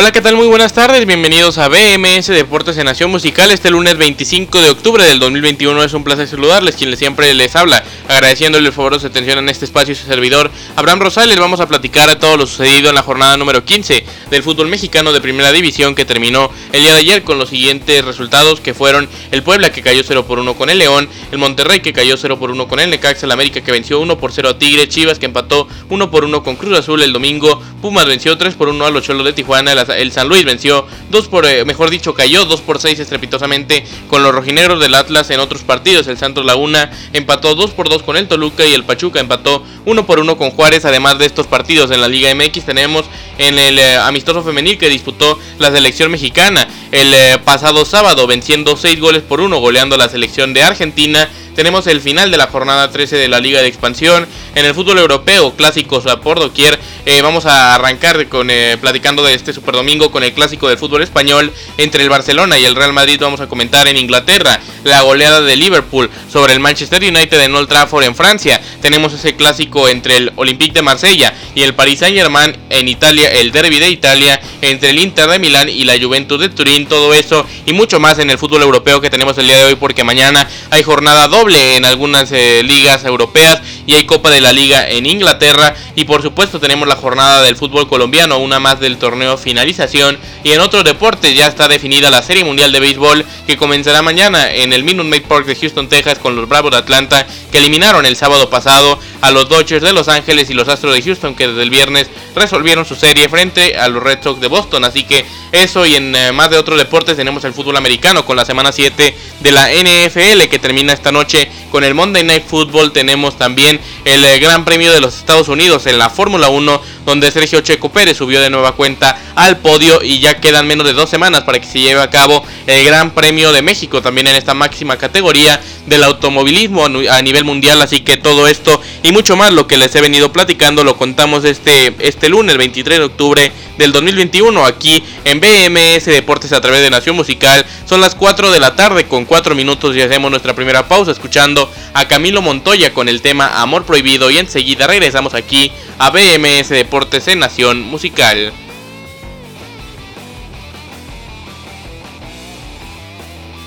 Hola, ¿qué tal? Muy buenas tardes, bienvenidos a BMS Deportes en Nación Musical. Este lunes 25 de octubre del 2021 es un placer saludarles, quien siempre les habla, agradeciéndole el favor de su atención en este espacio y su servidor, Abraham Rosales. Vamos a platicar de todo lo sucedido en la jornada número 15 del fútbol mexicano de primera división que terminó el día de ayer con los siguientes resultados que fueron el Puebla que cayó 0 por 1 con el León, el Monterrey que cayó 0 por 1 con el Necaxa, el América que venció 1 por 0 a Tigre, Chivas que empató 1 por 1 con Cruz Azul el domingo, Pumas venció 3 por 1 a los Cholos de Tijuana, el San Luis venció 2 por, eh, mejor dicho, cayó 2 por 6 estrepitosamente con los rojinegros del Atlas en otros partidos. El Santos Laguna empató 2 por 2 con el Toluca y el Pachuca empató 1 por 1 con Juárez. Además de estos partidos en la Liga MX tenemos en el eh, amistoso femenil que disputó la selección mexicana el eh, pasado sábado venciendo 6 goles por 1 goleando la selección de Argentina tenemos el final de la jornada 13 de la Liga de Expansión. En el fútbol europeo, clásicos a por doquier. Eh, vamos a arrancar con eh, platicando de este Super Domingo con el clásico del fútbol español entre el Barcelona y el Real Madrid. Vamos a comentar en Inglaterra la goleada de Liverpool sobre el Manchester United en Old Trafford en Francia. Tenemos ese clásico entre el Olympique de Marsella y el Paris Saint Germain en Italia, el Derby de Italia entre el Inter de Milán y la Juventus de Turín. Todo eso y mucho más en el fútbol europeo que tenemos el día de hoy porque mañana hay jornada doble en algunas eh, ligas europeas y hay Copa de la Liga en Inglaterra y por supuesto tenemos la jornada del fútbol colombiano, una más del torneo finalización y en otros deportes ya está definida la Serie Mundial de Béisbol que comenzará mañana en el Minute Maid Park de Houston, Texas con los Bravos de Atlanta que eliminaron el sábado pasado a los Dodgers de Los Ángeles y los Astros de Houston que desde el viernes resolvieron su serie frente a los Red Sox de Boston. Así que eso y en eh, más de otros deportes tenemos el fútbol americano con la semana 7 de la NFL que termina esta noche con el Monday Night Football. Tenemos también el eh, Gran Premio de los Estados Unidos en la Fórmula 1 donde Sergio Checo Pérez subió de nueva cuenta al podio y ya quedan menos de dos semanas para que se lleve a cabo el Gran Premio de México también en esta máxima categoría del automovilismo a nivel mundial. Así que todo esto y mucho más lo que les he venido platicando lo contamos este, este lunes 23 de octubre del 2021 aquí en BMS Deportes a través de Nación Musical. Son las 4 de la tarde con 4 minutos y hacemos nuestra primera pausa escuchando a Camilo Montoya con el tema Amor Prohibido y enseguida regresamos aquí a BMS Deportes en Nación Musical.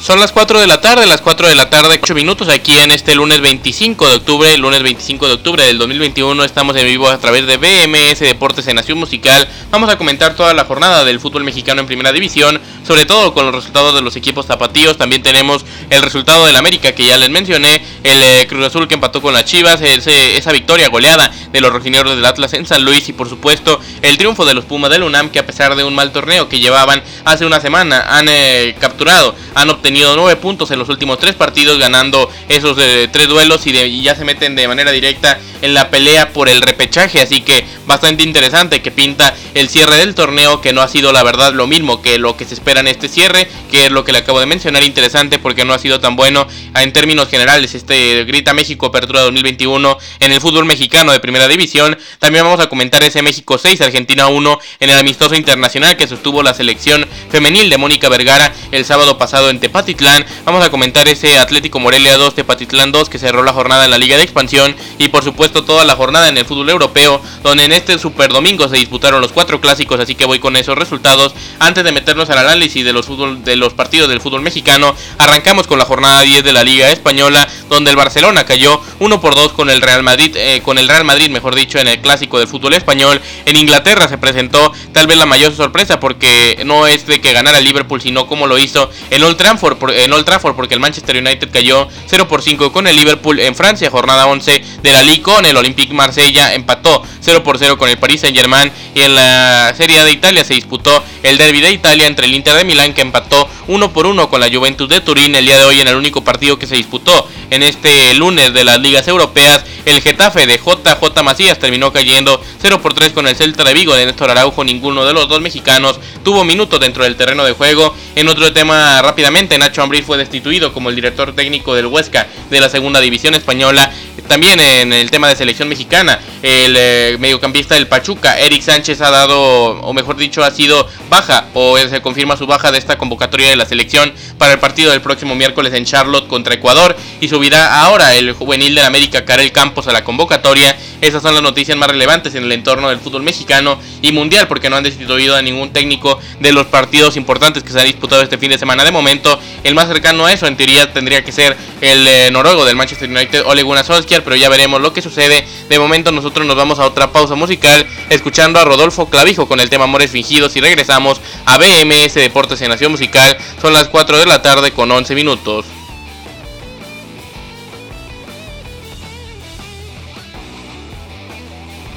Son las 4 de la tarde, las 4 de la tarde, 8 minutos aquí en este lunes 25 de octubre, lunes 25 de octubre del 2021. Estamos en vivo a través de BMS Deportes en Nación Musical. Vamos a comentar toda la jornada del fútbol mexicano en primera división, sobre todo con los resultados de los equipos zapatíos. También tenemos el resultado del América que ya les mencioné, el eh, Cruz Azul que empató con las Chivas, esa victoria goleada de los rojineros del Atlas en San Luis y por supuesto el triunfo de los Pumas del UNAM que a pesar de un mal torneo que llevaban hace una semana han eh, capturado, han obtenido tenido 9 puntos en los últimos 3 partidos, ganando esos de 3 duelos y, ya se meten de manera directa en la pelea por el repechaje. Así que bastante interesante que pinta el cierre del torneo, que no ha sido la verdad lo mismo que lo que se espera en este cierre, que es lo que le acabo de mencionar. Interesante porque no ha sido tan bueno en términos generales. Este Grita México Apertura 2021 en el fútbol mexicano de primera división. También vamos a comentar ese México 6, Argentina 1 en el amistoso internacional que sostuvo la selección femenil de Mónica Vergara el sábado pasado en Tepaz Vamos a comentar ese Atlético Morelia 2, Tepatitlán 2 que cerró la jornada en la Liga de Expansión y por supuesto toda la jornada en el fútbol europeo, donde en este Super Domingo se disputaron los cuatro clásicos, así que voy con esos resultados. Antes de meternos al análisis de los, fútbol, de los partidos del fútbol mexicano, arrancamos con la jornada 10 de la Liga Española, donde el Barcelona cayó 1 por 2 con el Real Madrid, eh, con el Real Madrid, mejor dicho, en el clásico del fútbol español. En Inglaterra se presentó tal vez la mayor sorpresa porque no es de que ganara el Liverpool, sino como lo hizo en Old Trafford en Old Trafford porque el Manchester United cayó 0 por 5 con el Liverpool en Francia, jornada 11 de la Liga el Olympique Marsella empató 0 por 0 con el Paris Saint Germain y en la Serie A de Italia se disputó el Derby de Italia entre el Inter de Milán que empató 1 por 1 con la Juventus de Turín el día de hoy en el único partido que se disputó en este lunes de las ligas europeas. El Getafe de JJ Macías terminó cayendo 0 por 3 con el Celta de Vigo de Néstor Araujo. Ninguno de los dos mexicanos tuvo minutos dentro del terreno de juego. En otro tema rápidamente Nacho Ambriz fue destituido como el director técnico del Huesca de la segunda división española. También en el tema de selección mexicana, el eh, mediocampista del Pachuca, Eric Sánchez, ha dado, o mejor dicho, ha sido baja, o se confirma su baja de esta convocatoria de la selección para el partido del próximo miércoles en Charlotte contra Ecuador y subirá ahora el juvenil de América, Karel Campos, a la convocatoria. Esas son las noticias más relevantes en el entorno del fútbol mexicano y mundial, porque no han destituido a ningún técnico de los partidos importantes que se han disputado este fin de semana. De momento, el más cercano a eso, en teoría, tendría que ser el eh, noruego del Manchester United, Ole Gunnar Solskjaer, pero ya veremos lo que sucede. De momento, nosotros nos vamos a otra pausa musical, escuchando a Rodolfo Clavijo con el tema Amores Fingidos y regresamos a BMS Deportes en Nación Musical. Son las 4 de la tarde con 11 minutos.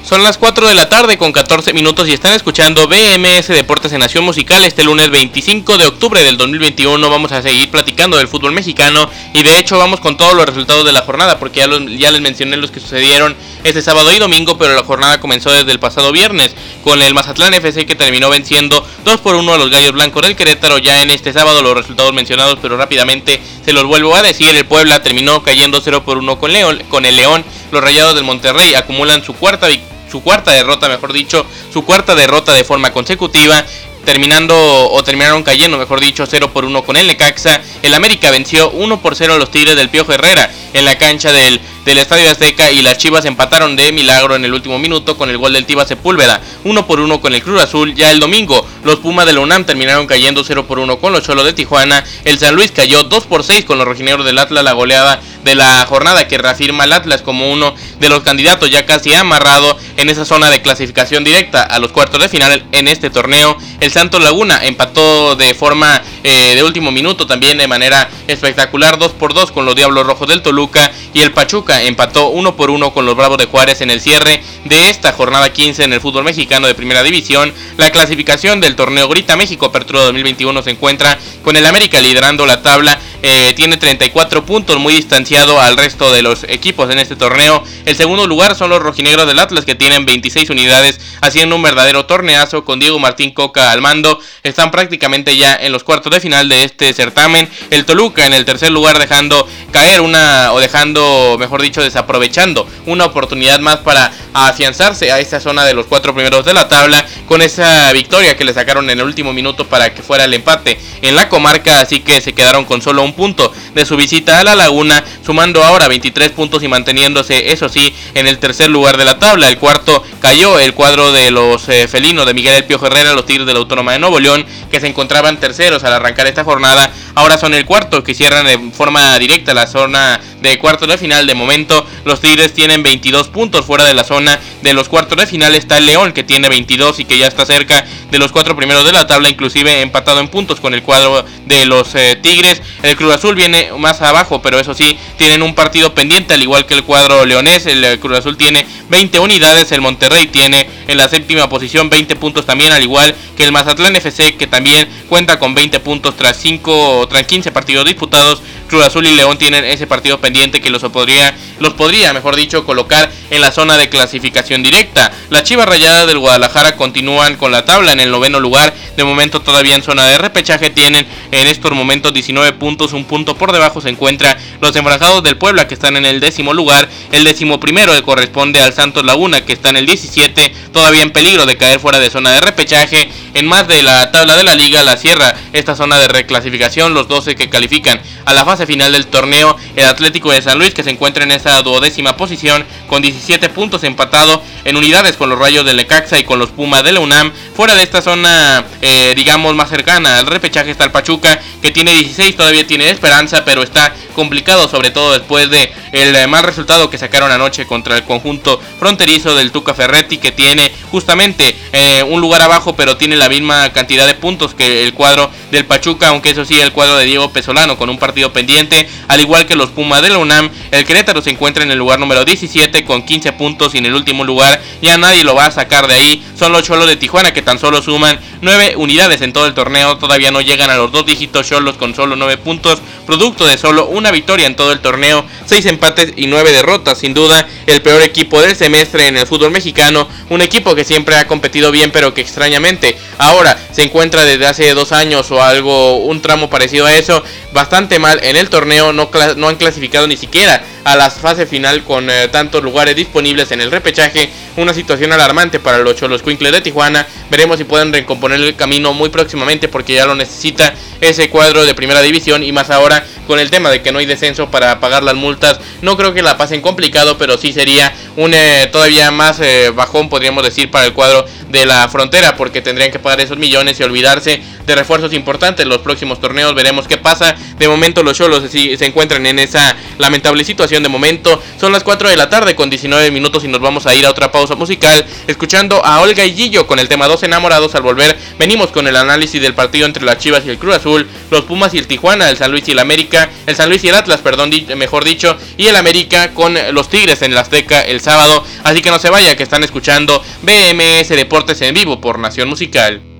Son las 4 de la tarde con 14 minutos y están escuchando BMS Deportes en Nación Musical. Este lunes 25 de octubre del 2021 vamos a seguir platicando del fútbol mexicano y de hecho vamos con todos los resultados de la jornada porque ya, ya les mencioné los que sucedieron este sábado y domingo, pero la jornada comenzó desde el pasado viernes con el Mazatlán FC que terminó venciendo 2 por 1 a los Gallos Blancos del Querétaro. Ya en este sábado los resultados mencionados, pero rápidamente se los vuelvo a decir. El Puebla terminó cayendo 0 por 1 con, León, con el León. Los Rayados del Monterrey acumulan su cuarta victoria su cuarta derrota, mejor dicho, su cuarta derrota de forma consecutiva terminando o terminaron cayendo, mejor dicho, 0 por 1 con el Necaxa. El América venció 1 por 0 a los Tigres del Piojo Herrera en la cancha del, del Estadio Azteca y las Chivas empataron de milagro en el último minuto con el gol del Tiba Sepúlveda, 1 por 1 con el Cruz Azul. Ya el domingo, los Pumas de la UNAM terminaron cayendo 0 por 1 con los Cholos de Tijuana. El San Luis cayó 2 por 6 con los Rojinegros del Atlas, la goleada de la jornada que reafirma al Atlas como uno de los candidatos ya casi amarrado en esa zona de clasificación directa a los cuartos de final en este torneo. El Santos Laguna empató de forma eh, de último minuto también de manera espectacular 2 por 2 con los Diablos Rojos del Toluca y el Pachuca empató 1 por 1 con los Bravos de Juárez en el cierre de esta jornada 15 en el fútbol mexicano de primera división. La clasificación del torneo Grita México Apertura 2021 se encuentra con el América liderando la tabla eh, tiene 34 puntos, muy distanciado al resto de los equipos en este torneo. El segundo lugar son los rojinegros del Atlas, que tienen 26 unidades, haciendo un verdadero torneazo con Diego Martín Coca al mando. Están prácticamente ya en los cuartos de final de este certamen. El Toluca en el tercer lugar, dejando caer una, o dejando, mejor dicho, desaprovechando una oportunidad más para afianzarse a esta zona de los cuatro primeros de la tabla, con esa victoria que le sacaron en el último minuto para que fuera el empate en la comarca. Así que se quedaron con solo un punto de su visita a la laguna, sumando ahora 23 puntos y manteniéndose, eso sí, en el tercer lugar de la tabla. El cuarto cayó el cuadro de los eh, felinos de Miguel El Piojo Herrera, los Tigres de la Autónoma de Nuevo León, que se encontraban terceros al arrancar esta jornada. Ahora son el cuarto que cierran de forma directa la zona de cuartos de final. De momento, los Tigres tienen 22 puntos fuera de la zona de los cuartos de final. Está el León que tiene 22 y que ya está cerca de los cuatro primeros de la tabla, inclusive empatado en puntos con el cuadro de los eh, Tigres. El Cruz Azul viene más abajo, pero eso sí, tienen un partido pendiente, al igual que el cuadro leonés. El eh, Cruz Azul tiene 20 unidades, el Monterrey tiene en la séptima posición 20 puntos también, al igual que el Mazatlán FC, que también cuenta con 20 puntos tras, 5, tras 15 partidos disputados. Cruz Azul y León tienen ese partido pendiente que los podría, los podría, mejor dicho, colocar en la zona de clasificación directa. Las Chivas Rayadas del Guadalajara continúan con la tabla en el noveno lugar. De momento todavía en zona de repechaje tienen en estos momentos 19 puntos, un punto por debajo se encuentra los enfranjados del Puebla que están en el décimo lugar. El décimo primero corresponde al Santos Laguna que está en el 17, todavía en peligro de caer fuera de zona de repechaje. En más de la tabla de la liga, la cierra esta zona de reclasificación, los 12 que califican a la fase final del torneo, el Atlético de San Luis que se encuentra en esa duodécima posición con 17 puntos empatado en unidades con los Rayos del Necaxa y con los Pumas de la UNAM. Fuera de esta zona, eh, digamos, más cercana al repechaje está el Pachuca que tiene 16, todavía tiene esperanza, pero está complicado, sobre todo después de el eh, mal resultado que sacaron anoche contra el conjunto fronterizo del Tuca Ferretti, que tiene justamente eh, un lugar abajo, pero tiene la misma cantidad de puntos que el cuadro del Pachuca, aunque eso sí, el cuadro de Diego Pesolano con un partido pendiente, al igual que los Pumas de la UNAM, el Querétaro se encuentra en el lugar número 17 con 15 puntos y en el último lugar ya nadie lo va a sacar de ahí, son los Cholos de Tijuana que tan solo suman 9 unidades en todo el torneo, todavía no llegan a los dos dígitos Cholos con solo 9 puntos, producto de solo una victoria en todo el torneo, 6 empates y 9 derrotas, sin duda el peor equipo del semestre en el fútbol mexicano, un equipo que siempre ha competido bien pero que extrañamente ahora se encuentra desde hace dos años o algo, un tramo parecido a eso. Bastante mal en el torneo, no, no han clasificado ni siquiera a la fase final con eh, tantos lugares disponibles en el repechaje. Una situación alarmante para los Cholos Quinkles de Tijuana. Veremos si pueden recomponer el camino muy próximamente porque ya lo necesita ese cuadro de primera división y más ahora con el tema de que no hay descenso para pagar las multas. No creo que la pasen complicado, pero sí sería un eh, todavía más eh, bajón, podríamos decir, para el cuadro de la frontera porque tendrían que pagar esos millones y olvidarse de refuerzos importantes los próximos torneos. Veremos qué pasa. De momento los Cholos se encuentran en esa lamentable situación de momento. Son las 4 de la tarde con 19 minutos y nos vamos a ir a otra pausa musical escuchando a Olga y Gillo con el tema Dos enamorados. Al volver venimos con el análisis del partido entre las Chivas y el Cruz Azul, los Pumas y el Tijuana, el San Luis y el América, el San Luis y el Atlas, perdón, mejor dicho, y el América con los Tigres en la Azteca el sábado. Así que no se vaya que están escuchando BMS Deportes en vivo por Nación Musical.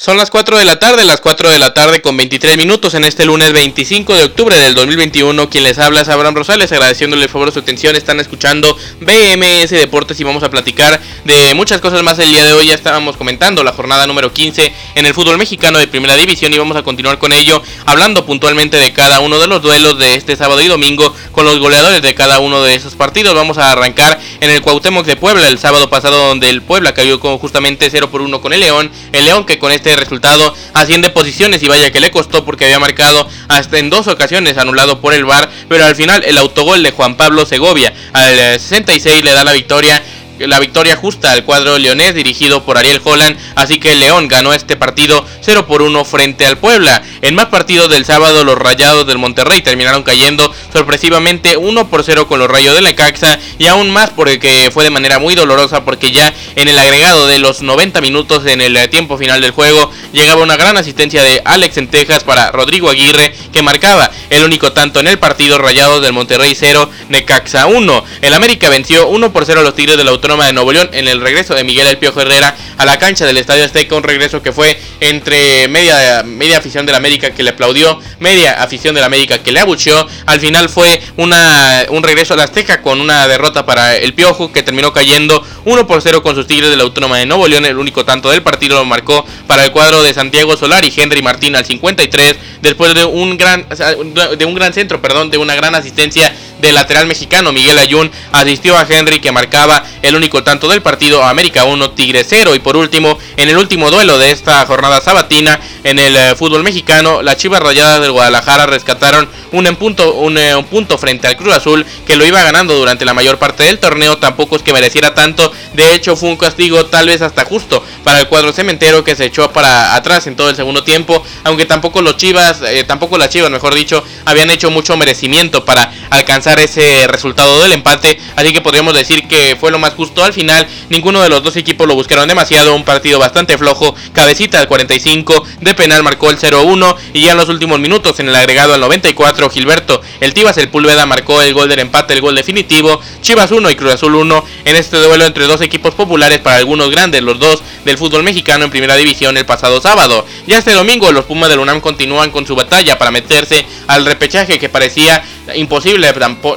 Son las 4 de la tarde, las 4 de la tarde con 23 minutos en este lunes 25 de octubre del 2021. Quien les habla es Abraham Rosales, agradeciéndole el favor de su atención. Están escuchando BMS Deportes y vamos a platicar de muchas cosas más el día de hoy. Ya estábamos comentando la jornada número 15 en el fútbol mexicano de primera división y vamos a continuar con ello, hablando puntualmente de cada uno de los duelos de este sábado y domingo con los goleadores de cada uno de esos partidos. Vamos a arrancar en el Cuauhtémoc de Puebla el sábado pasado, donde el Puebla cayó con justamente 0 por 1 con el León. El León que con este este resultado asciende posiciones y vaya que le costó porque había marcado hasta en dos ocasiones anulado por el VAR, pero al final el autogol de Juan Pablo Segovia al 66 eh, le da la victoria la victoria justa al cuadro leonés dirigido por Ariel Holland, así que León ganó este partido 0 por 1 frente al Puebla. En más partidos del sábado los Rayados del Monterrey terminaron cayendo sorpresivamente 1 por 0 con los Rayos de Necaxa y aún más porque fue de manera muy dolorosa porque ya en el agregado de los 90 minutos en el tiempo final del juego llegaba una gran asistencia de Alex en Texas para Rodrigo Aguirre que marcaba el único tanto en el partido Rayados del Monterrey 0 Necaxa 1. El América venció 1 por 0 a los Tigres de la de Nuevo León en el regreso de Miguel El Piojo Herrera a la cancha del Estadio Azteca, un regreso que fue entre media, media afición del América que le aplaudió, media afición del América que le abucheó. Al final fue una, un regreso a la Azteca con una derrota para el Piojo que terminó cayendo 1 por 0 con sus Tigres de la Autónoma de Nuevo León. El único tanto del partido lo marcó para el cuadro de Santiago Solar y Henry Martín al 53 después de un gran de un gran centro, perdón, de una gran asistencia del lateral mexicano Miguel Ayun asistió a Henry que marcaba el único tanto del partido América 1 Tigre 0 y por último en el último duelo de esta jornada sabatina en el eh, fútbol mexicano las Chivas Rayadas del Guadalajara rescataron un, punto, eh, un, punto frente al Cruz Azul que lo iba ganando durante la mayor parte del torneo tampoco es que mereciera tanto de hecho fue un castigo tal vez hasta justo para el cuadro cementero que se echó para atrás en todo el segundo tiempo aunque tampoco los Chivas eh, tampoco las Chivas mejor dicho habían hecho mucho merecimiento para alcanzar ese resultado del empate, así que podríamos decir que fue lo más justo al final. Ninguno de los dos equipos lo buscaron demasiado, un partido bastante flojo. Cabecita al 45 de penal marcó el 0-1 y ya en los últimos minutos en el agregado al 94 Gilberto el Tibas el Pulveda marcó el gol del empate, el gol definitivo. Chivas 1 y Cruz Azul 1 en este duelo entre dos equipos populares para algunos grandes, los dos del fútbol mexicano en primera división el pasado sábado. Ya este domingo los Pumas del UNAM continúan con su batalla para meterse al repechaje que parecía imposible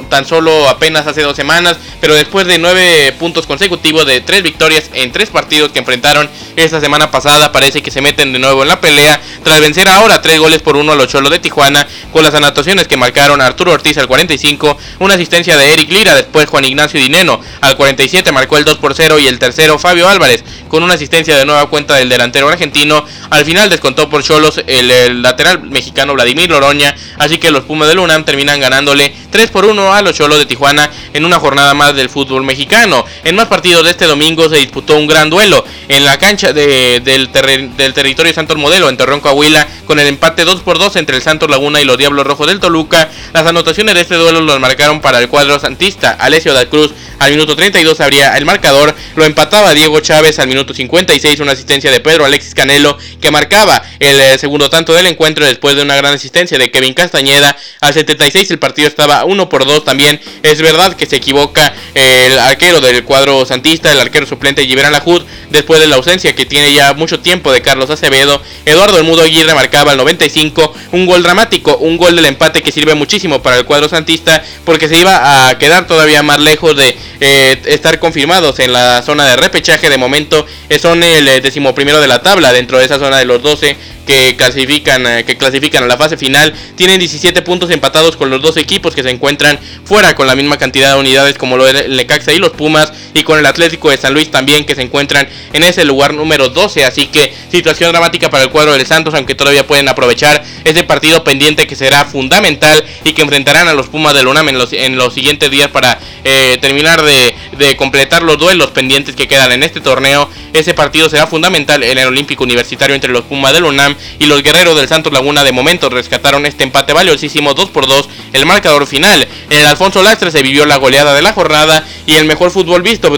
tan, solo apenas hace dos semanas, pero después de nueve puntos consecutivos de tres victorias en tres partidos que enfrentaron esta semana pasada, parece que se meten de nuevo en la pelea tras vencer ahora tres goles por uno a los Cholos de Tijuana con las anotaciones que marcaron Arturo Ortiz al 45, una asistencia de Eric Lira, después Juan Ignacio Dineno al 47 marcó el 2 por 0 y el tercero Fabio Álvarez con una asistencia de nueva cuenta del delantero argentino, al final descontó por Cholos el, el lateral mexicano Vladimir Loroña, así que los Pumas de Lunam terminan ganándole 3 por 1 a los Cholos de Tijuana en una jornada más del fútbol mexicano. En más partidos de este domingo se disputó un gran duelo en la cancha del, del, territorio Santos Modelo en Torreón, Coahuila, con el empate 2 por 2 entre el Santos Laguna y los Diablos Rojos del Toluca. Las anotaciones de este duelo los marcaron para el cuadro santista. Alessio da Cruz al minuto 32 abría el marcador, lo empataba Diego Chávez al minuto 56, una asistencia de Pedro Alexis Canelo que marcaba el eh, segundo tanto del encuentro después de una gran asistencia de Kevin Castañeda. Al 76 el partido estaba 1 por 2 también. Es verdad que se equivoca el arquero del cuadro santista, el arquero suplente Gibran Lajud, después de la ausencia que tiene ya mucho tiempo de Carlos Acevedo. Eduardo Mudo Aguirre marcaba el 95, un gol dramático, un gol del empate que sirve muchísimo para el cuadro santista porque se iba a quedar todavía más lejos de eh, estar confirmados en la zona de repechaje. De momento eh, son el eh, decimoprimero de la tabla dentro de esa zona de los 12 que clasifican, que clasifican a la fase final. Tienen 17 puntos empatados con los dos equipos que se encuentran fuera con la misma cantidad de unidades como lo el Necaxa y los Pumas. Y con el Atlético de San Luis también que se encuentran en ese lugar número 12. Así que situación dramática para el cuadro de Santos, aunque todavía pueden aprovechar ese partido pendiente que será fundamental y que enfrentarán a los Pumas del UNAM en los, en los siguientes días para eh, terminar de, de completar los duelos pendientes que quedan en este torneo. Ese partido será fundamental en el Olímpico Universitario entre los Pumas del UNAM y los guerreros del Santos Laguna de momento rescataron este empate valiosísimo 2 por 2 el marcador final. En el Alfonso Lastre se vivió la goleada de la jornada y el mejor fútbol visto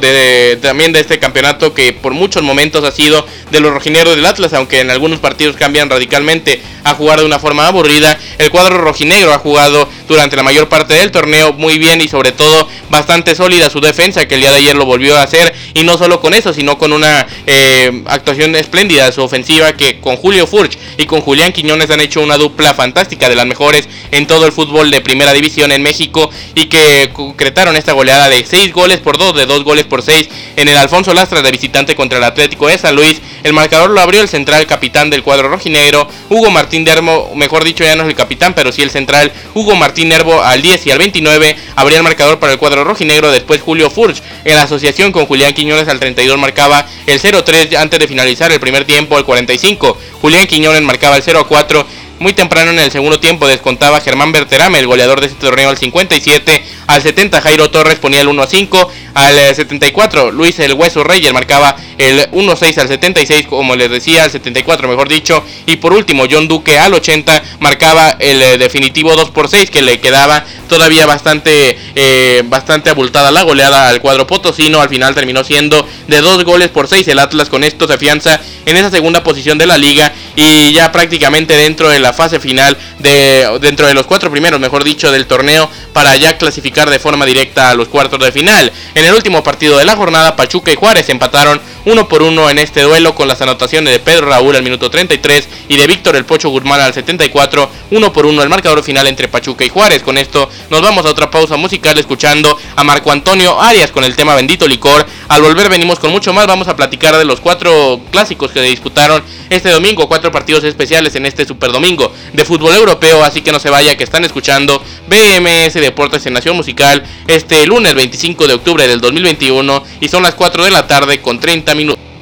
también de este campeonato que por muchos momentos ha sido de los rojineros del Atlas, aunque en algunos partidos cambian radicalmente a jugar de una forma aburrida. El cuadro rojinegro ha jugado durante la mayor parte del torneo muy bien y sobre todo bastante sólida su defensa que el día de ayer lo volvió a hacer y no solo con eso sino con una eh, actuación espléndida su ofensiva que con Julio Furch y con Julián Quiñones han hecho una dupla fantástica de las mejores en todo el fútbol de primera división en México y que concretaron esta goleada de 6 goles por 2, de 2 goles por 6 en el Alfonso Lastra de visitante contra el Atlético de San Luis. El marcador lo abrió el central capitán del cuadro rojinegro, Hugo Martín Dermo, mejor dicho ya no es el capitán, pero sí el central, Hugo Martín Nervo al 10 y al 29 abría el marcador para el cuadro rojinegro, después Julio Furch en la asociación con Julián Quiñones al 32 marcaba el 0-3 antes de finalizar el primer tiempo al 45. Julián Quiñones marcaba el 0 a 4. Muy temprano en el segundo tiempo descontaba Germán Berterame, el goleador de este torneo al 57. Al 70 Jairo Torres ponía el 1 a 5. Al 74 Luis el Hueso Reyes marcaba el 1-6 al 76, como les decía, al 74 mejor dicho. Y por último John Duque al 80 marcaba el eh, definitivo 2 por 6 que le quedaba todavía bastante, eh, bastante abultada la goleada al cuadro potosino. Al final terminó siendo de 2 goles por 6. El Atlas con esto se afianza en esa segunda posición de la liga y ya prácticamente dentro de la fase final de dentro de los cuatro primeros, mejor dicho, del torneo para ya clasificar de forma directa a los cuartos de final. En el último partido de la jornada, Pachuca y Juárez empataron uno por uno en este duelo con las anotaciones de Pedro Raúl al minuto 33 y de Víctor El Pocho Guzmán al 74, uno por uno el marcador final entre Pachuca y Juárez. Con esto nos vamos a otra pausa musical escuchando a Marco Antonio Arias con el tema Bendito Licor. Al volver venimos con mucho más, vamos a platicar de los cuatro clásicos que disputaron este domingo, cuatro partidos especiales en este Super Domingo de fútbol europeo, así que no se vaya que están escuchando BMS Deportes en Nación Musical este lunes 25 de octubre del 2021 y son las 4 de la tarde con 30 minutos.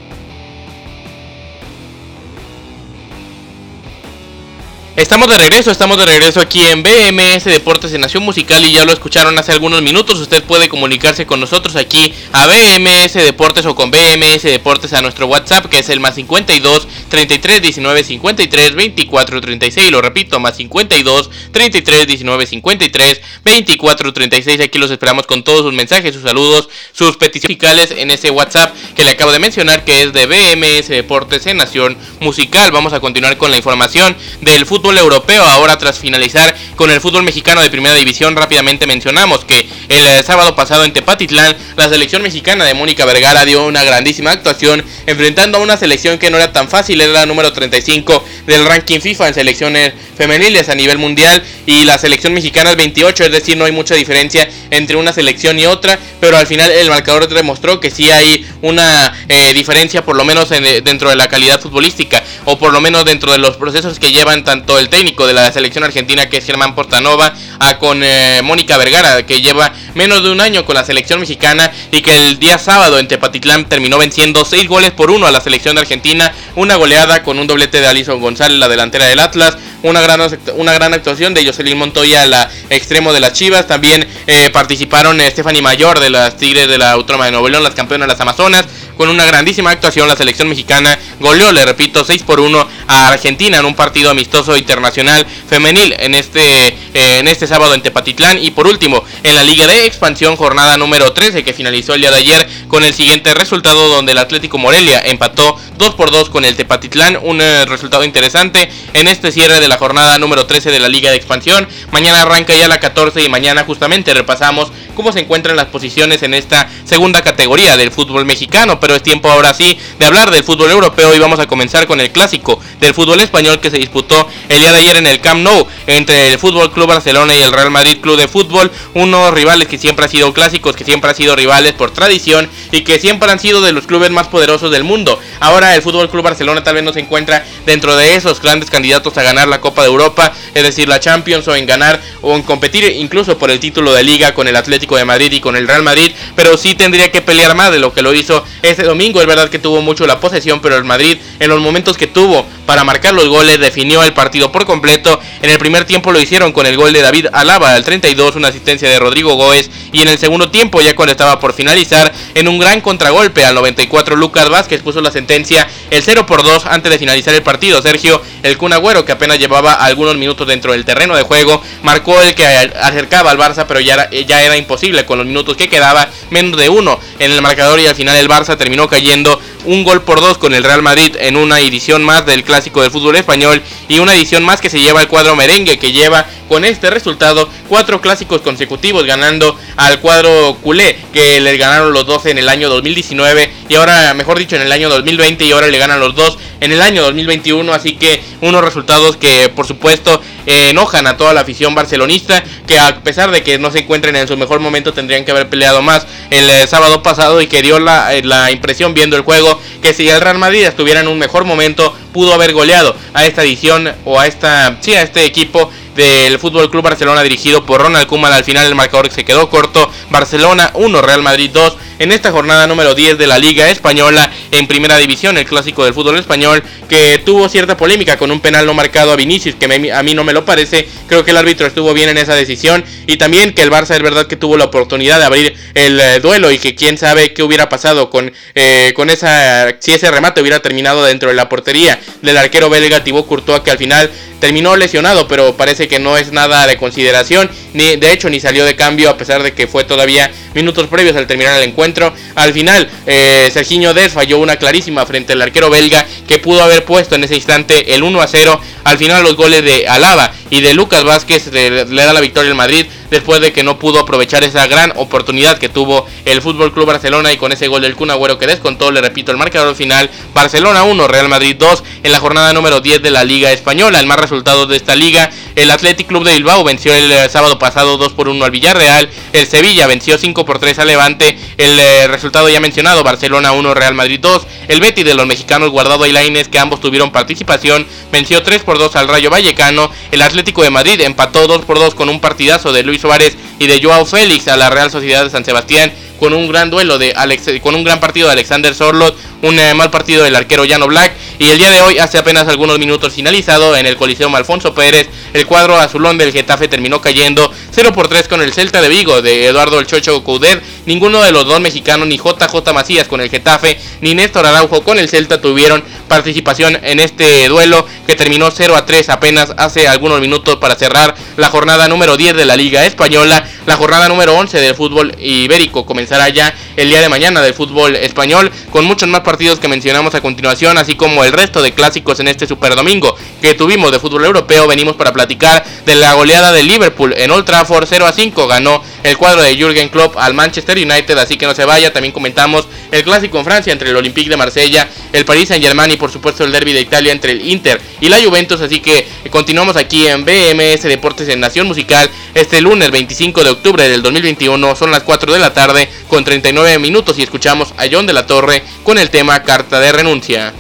Estamos de regreso, estamos de regreso aquí en BMS Deportes en Nación Musical y ya lo escucharon hace algunos minutos. Usted puede comunicarse con nosotros aquí a BMS Deportes o con BMS Deportes a nuestro WhatsApp que es el más 52 33 19 53 24 36. Lo repito, más 52 33 19 53 24 36. Aquí los esperamos con todos sus mensajes, sus saludos, sus peticiones musicales en ese WhatsApp que le acabo de mencionar que es de BMS Deportes en Nación Musical. Vamos a continuar con la información del fútbol fútbol europeo. Ahora tras finalizar con el fútbol mexicano de primera división, rápidamente mencionamos que el eh, sábado pasado en Tepatitlán, la selección mexicana de Mónica Vergara dio una grandísima actuación enfrentando a una selección que no era tan fácil, era la número 35 del ranking FIFA en selecciones femeniles a nivel mundial y la selección mexicana es 28, es decir, no hay mucha diferencia entre una selección y otra, pero al final el marcador demostró que sí hay una eh, diferencia por lo menos dentro de la calidad futbolística o por lo menos dentro de los procesos que llevan tanto el técnico de la selección argentina que es Germán Portanova, a con eh, Mónica Vergara que lleva menos de un año con la selección mexicana y que el día sábado en Tepatitlán terminó venciendo 6 goles por 1 a la selección de Argentina, una goleada con un doblete de Alison González, la delantera del Atlas, una gran, una gran actuación de Jocelyn Montoya, la extremo de las Chivas, también eh, participaron Stephanie Mayor de las Tigres de la Autónoma de Nuevo León, las campeonas de las Amazonas, con una grandísima actuación la selección mexicana goleó, le repito, 6 por 1 a Argentina en un partido amistoso internacional femenil en este, eh, en este sábado en Tepatitlán. Y por último, en la Liga de Expansión, jornada número 13 que finalizó el día de ayer con el siguiente resultado donde el Atlético Morelia empató 2 por 2 con el Tepatitlán, un eh, resultado interesante en este cierre de la jornada número 13 de la Liga de Expansión. Mañana arranca ya la 14 y mañana justamente repasamos cómo se encuentran las posiciones en esta segunda categoría del fútbol mexicano, pero es tiempo ahora sí de hablar del fútbol europeo y vamos a comenzar con el clásico del fútbol español que se disputó el día de ayer en el Camp Nou entre el Fútbol Club Barcelona y el Real Madrid Club de Fútbol, unos rivales que siempre han sido clásicos, que siempre han sido rivales por tradición y que siempre han sido de los clubes más poderosos del mundo. Ahora el Fútbol Club Barcelona tal vez no se encuentra dentro de esos grandes candidatos a ganar la Copa de Europa, es decir, la Champions o en ganar o en competir incluso por el título de liga con el Atlético de Madrid y con el Real Madrid, pero sí tendría que pelear más de lo que lo hizo este domingo. Es verdad que tuvo mucho la posesión, pero el Madrid en los momentos que tuvo para marcar los goles definió el partido por completo. En el primer tiempo lo hicieron con el gol de David Alaba al 32, una asistencia de Rodrigo Góez y en el segundo tiempo ya cuando estaba por finalizar en un gran contragolpe al 94 Lucas Vázquez puso la sentencia el 0 por 2 antes de finalizar el partido. Sergio el Kun Agüero que apenas llevaba algunos minutos dentro del terreno de juego marcó el que acercaba al Barça pero ya era, ya era imposible con los minutos que quedaba menos de uno en el marcador y al final el Barça terminó cayendo un gol por dos con el Real Madrid en una edición más del clásico del fútbol español y una edición más que se lleva el cuadro merengue que lleva con este resultado cuatro clásicos consecutivos ganando al cuadro culé que le ganaron los dos en el año 2019 y ahora mejor dicho en el año 2020 y ahora le ganan los dos en el año 2021 así que unos resultados que por supuesto enojan a toda la afición barcelonista que a pesar de que no se encuentren en su mejor momento tendrían que haber peleado más el eh, sábado pasado y que dio la, eh, la impresión viendo el juego que si el Real Madrid estuviera en un mejor momento pudo haber goleado a esta edición o a esta sí a este equipo del Fútbol Club Barcelona dirigido por Ronald Koeman. Al final el marcador se quedó corto. Barcelona 1, Real Madrid 2. En esta jornada número 10 de la Liga Española en Primera División, el clásico del fútbol español, que tuvo cierta polémica con un penal no marcado a Vinicius, que a mí no me lo parece. Creo que el árbitro estuvo bien en esa decisión. Y también que el Barça es verdad que tuvo la oportunidad de abrir el eh, duelo y que quién sabe qué hubiera pasado con, eh, con esa. si ese remate hubiera terminado dentro de la portería del arquero belga Thibaut Courtois, que al final terminó lesionado, pero parece que no es nada de consideración, ni de hecho ni salió de cambio a pesar de que fue todavía minutos previos al terminar el encuentro. Al final, eh, Serginho Des falló una clarísima frente al arquero belga que pudo haber puesto en ese instante el 1 a 0. Al final los goles de Alaba y de Lucas Vázquez le, da la victoria al Madrid después de que no pudo aprovechar esa gran oportunidad que tuvo el Fútbol Club Barcelona y con ese gol del Kun Agüero que descontó, le repito, el marcador final, Barcelona 1, Real Madrid 2 en la jornada número 10 de la Liga Española. El más resultado de esta liga, el Athletic Club de Bilbao venció el eh, sábado pasado 2 por 1 al Villarreal, el Sevilla venció 5 por 3 al Levante, el eh, resultado ya mencionado, Barcelona 1, Real Madrid 2, el Betty de los mexicanos Guardado y Laines que ambos tuvieron participación, venció 3 por 2 al Rayo Vallecano, el Atlético de Madrid empató 2 por 2 con un partidazo de Luis Suárez y de Joao Félix a la Real Sociedad de San Sebastián con un gran duelo de Alex, con un gran partido de Alexander Sorlot, un eh, mal partido del arquero Llano Black y el día de hoy hace apenas algunos minutos finalizado en el Coliseo Alfonso Pérez, el cuadro azulón del Getafe terminó cayendo 0 por 3 con el Celta de Vigo de Eduardo El Chocho Coudet. Ninguno de los dos mexicanos, ni JJ Macías con el Getafe, ni Néstor Araujo con el Celta tuvieron participación en este duelo que terminó 0 a 3 apenas hace algunos minutos para cerrar la jornada número 10 de la Liga Española. La jornada número 11 del fútbol ibérico comenzará ya el día de mañana del fútbol español con muchos más partidos que mencionamos a continuación, así como el resto de clásicos en este super domingo que tuvimos de fútbol europeo. Venimos para platicar de la goleada de Liverpool en Old Trafford 0 a 5 ganó el cuadro de Jürgen Klopp al Manchester United, así que no se vaya. También comentamos el clásico en Francia entre el Olympique de Marsella, el Paris Saint-Germain y por supuesto el derby de Italia entre el Inter y la Juventus, así que continuamos aquí en BMS Deportes en Nación Musical este lunes 25 de octubre del 2021, son las 4 de la tarde con 39 minutos y escuchamos a John de la Torre con el tema Carta de Renuncia.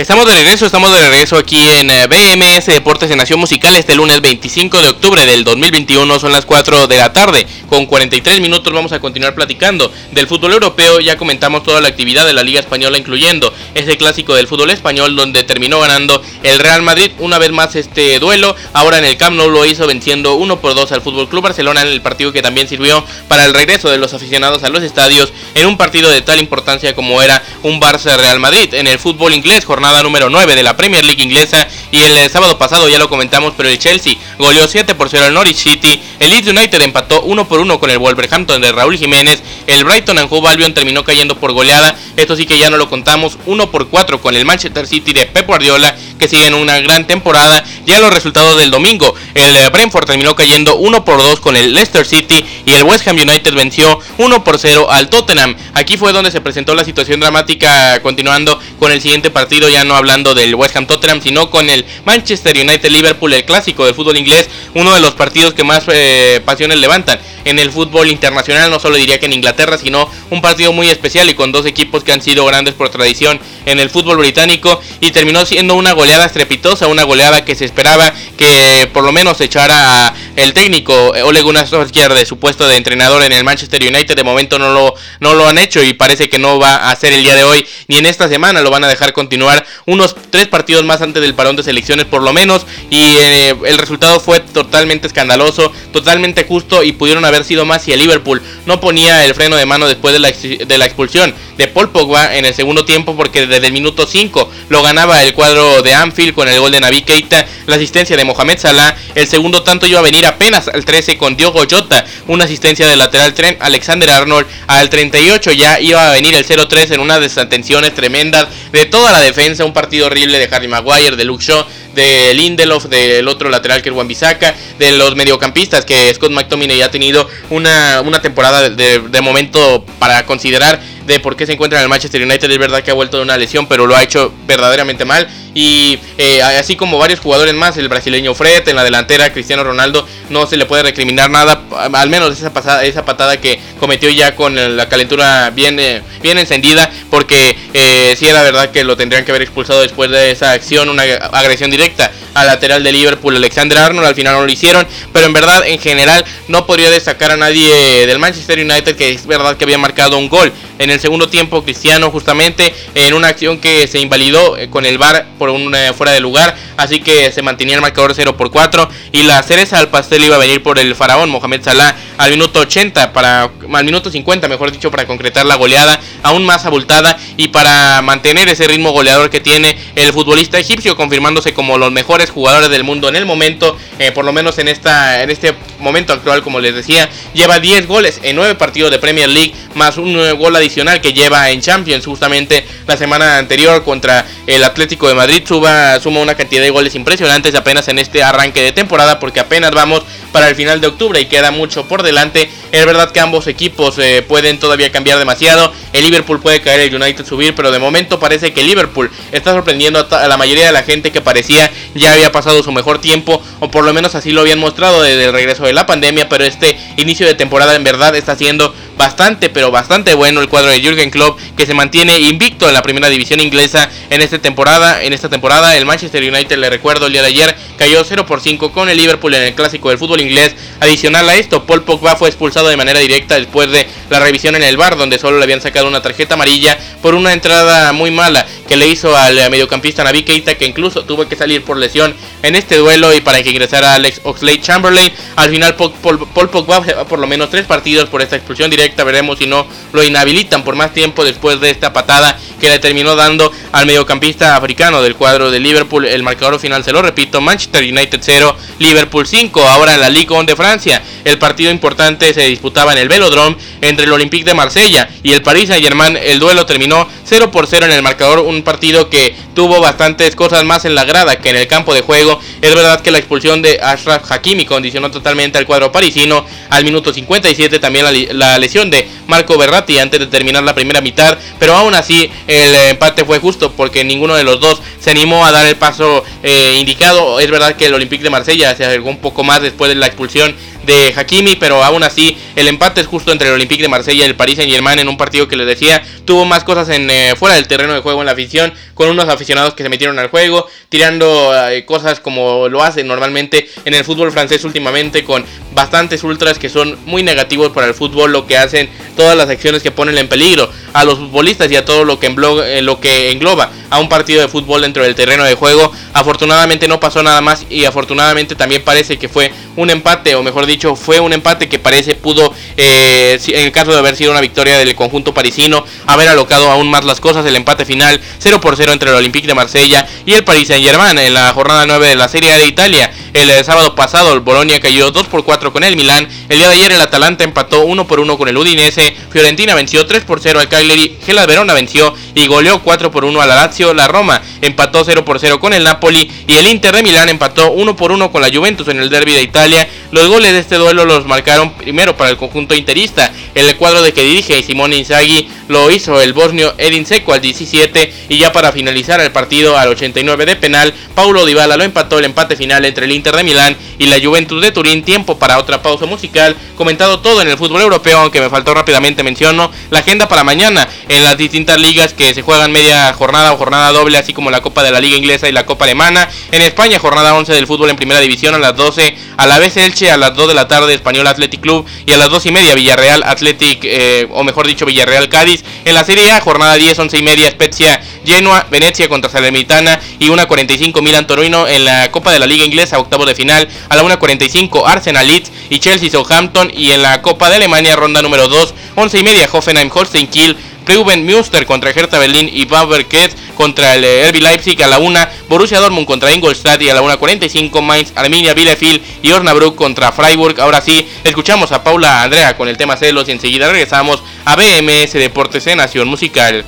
Estamos de regreso, estamos de regreso aquí en eh, BMS Deportes de Nación Musical este lunes 25 de octubre del 2021, son las 4 de la tarde, con 43 minutos vamos a continuar platicando del fútbol europeo, ya comentamos toda la actividad de la Liga Española incluyendo ese clásico del fútbol español donde terminó ganando el Real Madrid una vez más este duelo, ahora en el Camp Nou lo hizo venciendo 1 por 2 al Fútbol Club Barcelona en el partido que también sirvió para el regreso de los aficionados a los estadios en un partido de tal importancia como era un Barça Real Madrid, en el fútbol inglés jornada jornada número 9 de la Premier League inglesa y el eh, sábado pasado ya lo comentamos, pero el Chelsea goleó 7 por 0 al Norwich City, el Leeds United empató 1 por 1 con el Wolverhampton de Raúl Jiménez, el Brighton and Hove Albion terminó cayendo por goleada, esto sí que ya no lo contamos, 1 por 4 con el Manchester City de Pep Guardiola que sigue en una gran temporada. Ya los resultados del domingo, el eh, Brentford terminó cayendo 1 por 2 con el Leicester City y el West Ham United venció 1 por 0 al Tottenham. Aquí fue donde se presentó la situación dramática continuando con el siguiente partido, ya no hablando del West Ham Tottenham, sino con el Manchester United Liverpool, el clásico del fútbol inglés, uno de los partidos que más eh, pasiones levantan en el fútbol internacional, no solo diría que en Inglaterra, sino un partido muy especial y con dos equipos que han sido grandes por tradición en el fútbol británico. Y terminó siendo una goleada estrepitosa, una goleada que se esperaba que por lo menos echara el técnico Ole Gunnar de su puesto de entrenador en el Manchester United. De momento no lo, no lo han hecho y parece que no va a hacer el día de hoy ni en esta semana. Lo van a dejar continuar unos tres partidos más antes del parón de selecciones por lo menos y eh, el resultado fue totalmente escandaloso, totalmente justo y pudieron haber sido más si el Liverpool no ponía el freno de mano después de la, de la expulsión de Paul Pogba en el segundo tiempo porque desde el minuto 5 lo ganaba el cuadro de Anfield con el gol de Navi Keita, la asistencia de Mohamed Salah, el segundo tanto iba a venir apenas al 13 con Diogo Jota, una asistencia del lateral tren Alexander Arnold, al 38 ya iba a venir el 0-3 en unas desatenciones tremendas de toda la defensa, un partido horrible de Harry Maguire, de Luke Shaw, de Lindelof, del otro lateral que es Wan-Bissaka, de los mediocampistas que Scott McTominay ha tenido una, una temporada de, de momento para considerar de por qué se encuentra en el Manchester United. Es verdad que ha vuelto de una lesión, pero lo ha hecho verdaderamente mal. Y eh, así como varios jugadores más, el brasileño Fred, en la delantera Cristiano Ronaldo, no se le puede recriminar nada, al menos esa, pasada, esa patada que cometió ya con la calentura bien, eh, bien encendida, porque eh, si era verdad que lo tendrían que haber expulsado después de esa acción, una agresión directa al lateral de Liverpool, Alexander Arnold, al final no lo hicieron, pero en verdad en general no podría destacar a nadie del Manchester United que es verdad que había marcado un gol en el segundo tiempo Cristiano justamente en una acción que se invalidó eh, con el VAR por un eh, fuera de lugar, así que se mantenía el marcador 0 por 4 y la cereza al pastel iba a venir por el faraón Mohamed Salah al minuto 80 para al minuto 50, mejor dicho, para concretar la goleada aún más abultada y para mantener ese ritmo goleador que tiene el futbolista egipcio confirmándose como los mejores jugadores del mundo en el momento, eh, por lo menos en esta en este momento actual, como les decía, lleva 10 goles en 9 partidos de Premier League más un gol adicional que lleva en Champions. Justamente la semana anterior contra el Atlético de Madrid suba, suma una cantidad de goles impresionantes apenas en este arranque de temporada porque apenas vamos para el final de octubre y queda mucho por delante. Es verdad que ambos equipos eh, pueden todavía cambiar demasiado. El Liverpool puede caer, el United subir, pero de momento parece que Liverpool está sorprendiendo a, la mayoría de la gente que parecía ya había pasado su mejor tiempo, o por lo menos así lo habían mostrado desde el regreso de la pandemia, pero este inicio de temporada en verdad está siendo bastante, pero bastante bueno el cuadro de Jürgen Klopp que se mantiene invicto en la primera división inglesa en esta temporada. En esta temporada el Manchester United, le recuerdo, el día de ayer cayó 0 por 5 con el Liverpool en el clásico del fútbol inglés. Adicional a esto, Paul Pogba fue expulsado de manera directa después de la revisión en el bar donde solo le habían sacado una tarjeta amarilla por una entrada muy mala que le hizo al mediocampista Navi Keita que incluso tuvo que salir por lesión en este duelo y para que ingresara Alex Oxlade Chamberlain. Al final Paul, Pogba por lo menos tres partidos por esta expulsión directa, veremos si no lo inhabilitan por más tiempo después de esta patada que le terminó dando al mediocampista africano del cuadro de Liverpool. El marcador final se lo repito, Manchester United 0, Liverpool 5. Ahora en la Ligue 1 de Francia, el partido importante se disputaba en el Velodrome entre el Olympique de Marsella y el Paris Saint-Germain. El duelo terminó 0 por 0 en el marcador, un partido que tuvo bastantes cosas más en la grada que en el campo de juego. Es verdad que la expulsión de Ashraf Hakimi condicionó totalmente al cuadro parisino. Al minuto 57 también la, lesión de Marco Berratti antes de terminar la primera mitad, pero aún así el empate fue justo porque ninguno de los dos se animó a dar el paso eh, indicado. Es verdad que el Olympique de Marsella se acercó un poco más después de la expulsión de Hakimi, pero aún así el empate es justo entre el Olympique de Marsella y el Paris Saint Germain en un partido que les decía tuvo más cosas en eh, fuera del terreno de juego en la afición, con unos aficionados que se metieron al juego, tirando eh, cosas como lo hacen normalmente en el fútbol francés últimamente, con bastantes ultras que son muy negativos para el fútbol, lo que hacen todas las acciones que ponen en peligro a los futbolistas y a todo lo que, eh, lo que engloba a un partido de fútbol dentro del terreno de juego. Afortunadamente no pasó nada más y afortunadamente también parece que fue un empate, o mejor dicho, fue un empate que parece pudo, eh, en el caso de haber sido una victoria del conjunto parisino, haber alocado aún más las cosas. El empate final 0 por 0 entre el Olympique de Marsella y el Paris Saint Germain en la jornada 9 de la Serie A de Italia. El, eh, sábado pasado el Bolonia cayó 2 por 4 con el Milán. El día de ayer el Atalanta empató 1 por 1 con el Udinese. Fiorentina venció 3 por 0 al Cagliari. Gela Verona venció y goleó 4 por 1 a la Lazio. La Roma empató 0 por 0 con el Napoli. Y el Inter de Milán empató 1 por 1 con la Juventus en el derby de Italia. Los goles de este duelo los marcaron primero para el conjunto interista. El cuadro de que dirige Simone Inzaghi lo hizo el bosnio Edin Seco al 17 y ya para finalizar el partido al 89 de penal, Paulo Dybala lo empató el empate final entre el Inter de Milán y la Juventus de Turín. Tiempo para otra pausa musical. Comentado todo en el fútbol europeo, aunque me faltó rápidamente menciono la agenda para mañana en las distintas ligas que se juegan media jornada o jornada doble, así como la Copa de la Liga Inglesa y la Copa Alemana. En España, jornada 11 del fútbol en Primera División a las 12, a la vez Elche a las 2 de la tarde, Español Athletic Club y a las 2 y media Villarreal Athletic, eh, o mejor dicho Villarreal Cádiz. En la Serie A, jornada 10, 11 y media Spezia Genoa, Venecia contra Salernitana y 1.45 Milan Torino en la Copa de la Liga Inglesa, octavo de final, a la 1.45 Arsenal Leeds y Chelsea Southampton. Y en la Copa de Alemania, ronda número 2, 11 y media Hoffenheim Holstein Kiel Reuben Münster contra Hertha Berlin y Baberket contra el eh, RB Leipzig a la 1, Borussia Dortmund contra Ingolstadt y a la 1.45 Mainz, Arminia Bielefeld y Osnabrück contra Freiburg. Ahora sí, escuchamos a Paula Andrea con el tema celos y enseguida regresamos a BMS Deportes en Nación Musical.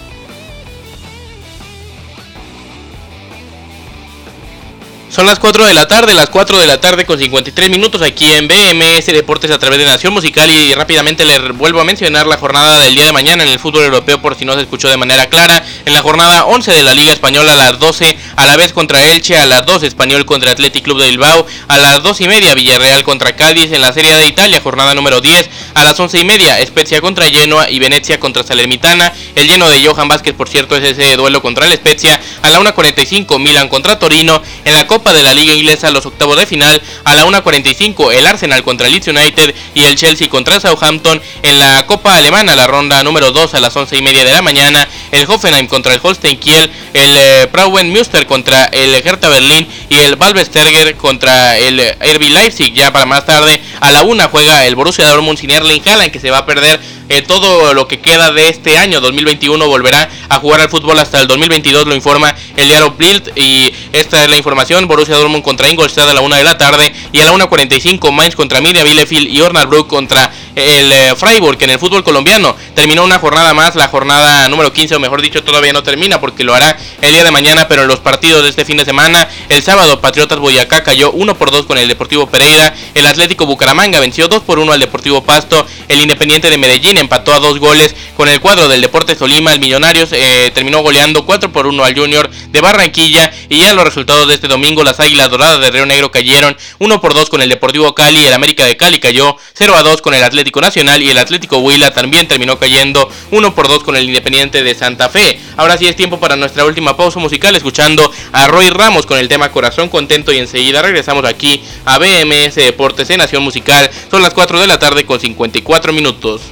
Son las 4 de la tarde, las 4 de la tarde con 53 minutos aquí en BMS Deportes a través de Nación Musical y rápidamente le vuelvo a mencionar la jornada del día de mañana en el fútbol europeo por si no se escuchó de manera clara. En la jornada 11 de la Liga Española a las 12, a la vez contra Elche, a las 2 Español contra Athletic Club de Bilbao, a las 2 y media Villarreal contra Cádiz en la Serie de Italia, jornada número 10, a las 11 y media Spezia contra Genoa y Venecia contra Salermitana. El lleno de Johan Vázquez, por cierto, es ese duelo contra el Spezia. A la 1.45 Milan contra Torino. En la Copa de la Liga Inglesa los octavos de final a la 1.45 el Arsenal contra Leeds United y el Chelsea contra Southampton en la Copa Alemana la ronda número 2 a las 11 y media de la mañana el Hoffenheim contra el Holstein Kiel el eh, Münster contra el Hertha Berlín y el Valvesterger contra el RB Leipzig. Ya para más tarde a la 1 juega el Borussia Dortmund sin Erling Haaland que se va a perder eh, todo lo que queda de este año. 2021 volverá a jugar al fútbol hasta el 2022, lo informa el diario Bild y esta es la información, Borussia Dortmund contra Ingolstadt a la 1 de la tarde y a la 1.45 Mainz contra Miria Bielefeld y Osnabrück contra el eh, Freiburg en el fútbol colombiano terminó una jornada más, la jornada número 15 o mejor dicho todavía no termina porque lo hará el día de mañana, pero en los partidos de este fin de semana, el sábado Patriotas Boyacá cayó 1 por 2 con el Deportivo Pereira, el Atlético Bucaramanga venció 2 por 1 al Deportivo Pasto, el Independiente de Medellín empató a dos goles con el cuadro del Deportes Tolima. El Millonarios eh, terminó goleando 4 por 1 al Junior de Barranquilla. Y ya los resultados de este domingo, las Águilas Doradas de Río Negro cayeron 1 por 2 con el Deportivo Cali. El América de Cali cayó 0 a 2 con el Atlético Nacional. Y el Atlético Huila también terminó cayendo 1 por 2 con el Independiente de Santa Fe. Ahora sí es tiempo para nuestra última pausa musical, escuchando a Roy Ramos con el tema Corazón Contento. Y enseguida regresamos aquí a BMS Deportes en Nación Musical. Son las 4 de la tarde con 54 minutos.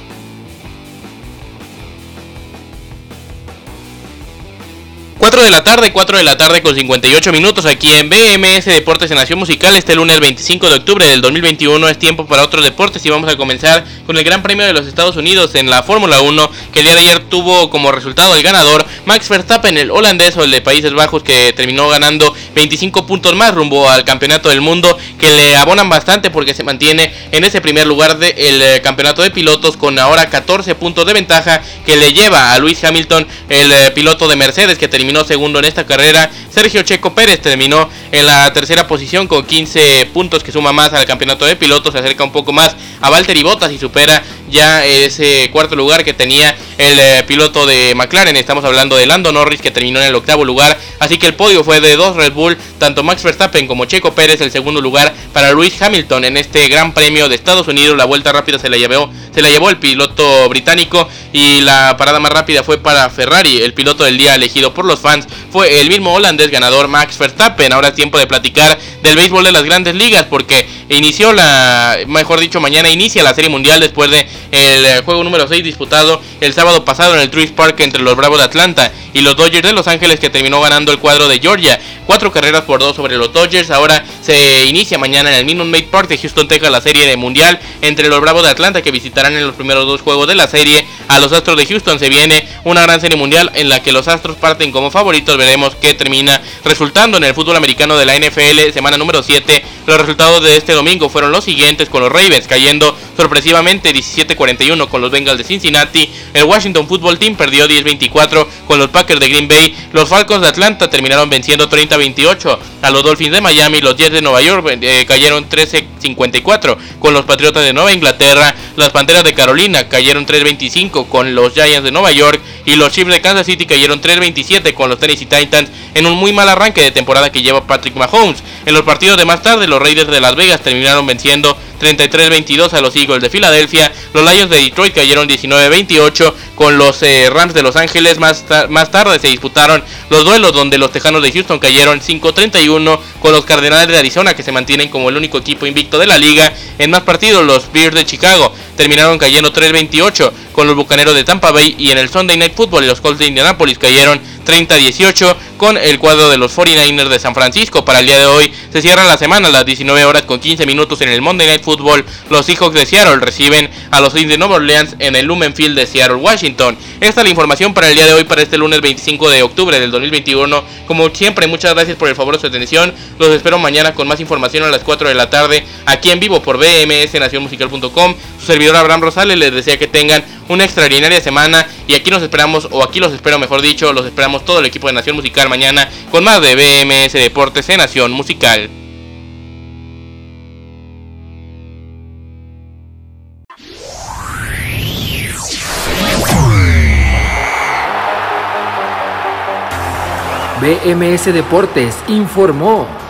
4 de la tarde, 4 de la tarde con 58 minutos aquí en BMS Deportes en Nación Musical. Este lunes 25 de octubre del 2021 es tiempo para otros deportes y vamos a comenzar con el Gran Premio de los Estados Unidos en la Fórmula 1 que el día de ayer tuvo como resultado el ganador Max Verstappen, el holandés o el de Países Bajos que terminó ganando 25 puntos más rumbo al Campeonato del Mundo que le abonan bastante porque se mantiene en ese primer lugar del eh, Campeonato de Pilotos con ahora 14 puntos de ventaja que le lleva a Luis Hamilton, el eh, piloto de Mercedes que terminó segundo en esta carrera. Sergio Checo Pérez terminó en la tercera posición con 15 puntos que suma más al campeonato de pilotos. Se acerca un poco más a Valtteri Bottas y supera ya ese cuarto lugar que tenía el eh, piloto de McLaren. Estamos hablando de Lando Norris que terminó en el octavo lugar. Así que el podio fue de dos Red Bull, tanto Max Verstappen como Checo Pérez. El segundo lugar para Luis Hamilton en este Gran Premio de Estados Unidos. La vuelta rápida se la llevó, se la llevó el piloto británico y la parada más rápida fue para Ferrari, el piloto del día elegido por los fans. Fue el mismo holandés ganador Max Verstappen. Ahora es tiempo de platicar del béisbol de las grandes ligas porque inició la, mejor dicho, mañana inicia la Serie Mundial después de el eh, juego número 6 disputado el sábado pasado en el Truist Park entre los Bravos de Atlanta y los Dodgers de Los Ángeles que terminó ganando el cuadro de Georgia. Cuatro carreras por dos sobre los Dodgers. Ahora se inicia mañana en el Minute Maid Park de Houston, Texas la serie de mundial entre los Bravos de Atlanta que visitarán en los primeros dos juegos de la serie a los Astros de Houston. Se viene una gran serie mundial en la que los Astros parten como favoritos. Veremos qué termina resultando en el fútbol americano de la NFL semana número 7. Los resultados de este domingo fueron los siguientes con los Ravens cayendo sorpresivamente 17-41 con los Bengals de Cincinnati. El Washington Football Team perdió 10-24 con los Packers de Green Bay. Los Falcons de Atlanta terminaron venciendo 30-28 a los Dolphins de Miami. Los Jets de Nueva York eh, cayeron 13-54 con los Patriotas de Nueva Inglaterra. Las Panteras de Carolina cayeron 3-25 con los Giants de Nueva York. Y los Chiefs de Kansas City cayeron 3-27 con los Tennessee Titans en un muy mal arranque de temporada que lleva Patrick Mahomes. En los partidos de más tarde, los Raiders de Las Vegas terminaron venciendo 33-22 a los Eagles de Filadelfia. Los Lions de Detroit cayeron 19-28 con los eh, Rams de Los Ángeles. Más, más tarde se disputaron los duelos donde los Tejanos de Houston cayeron 5-31 con los Cardenales de Arizona que se mantienen como el único equipo invicto de la liga. En más partidos los Bears de Chicago terminaron cayendo 3-28 con los Bucaneros de Tampa Bay y en el Sunday Night Football los Colts de Indianapolis cayeron 30-18 con el cuadro de los 49ers de San Francisco. Para el día de hoy se cierra la semana a las 19 horas con 15 minutos en el Monday Night Football. Los Seahawks de Seattle reciben a los Saints de Nueva Orleans en el Lumen Field de Seattle, Washington. Esta es la información para el día de hoy, para este lunes 25 de octubre del 2021. Como siempre, muchas gracias por el favor de su atención. Los espero mañana con más información a las 4 de la tarde aquí en vivo por BMS Nacionmusical.com. Su servidor Abraham Rosales les desea que tengan una extraordinaria semana y aquí nos esperamos, o aquí los espero mejor dicho, los esperamos todo el equipo de Nación Musical mañana con más de BMS Deportes en Nación Musical. BMS Deportes informó.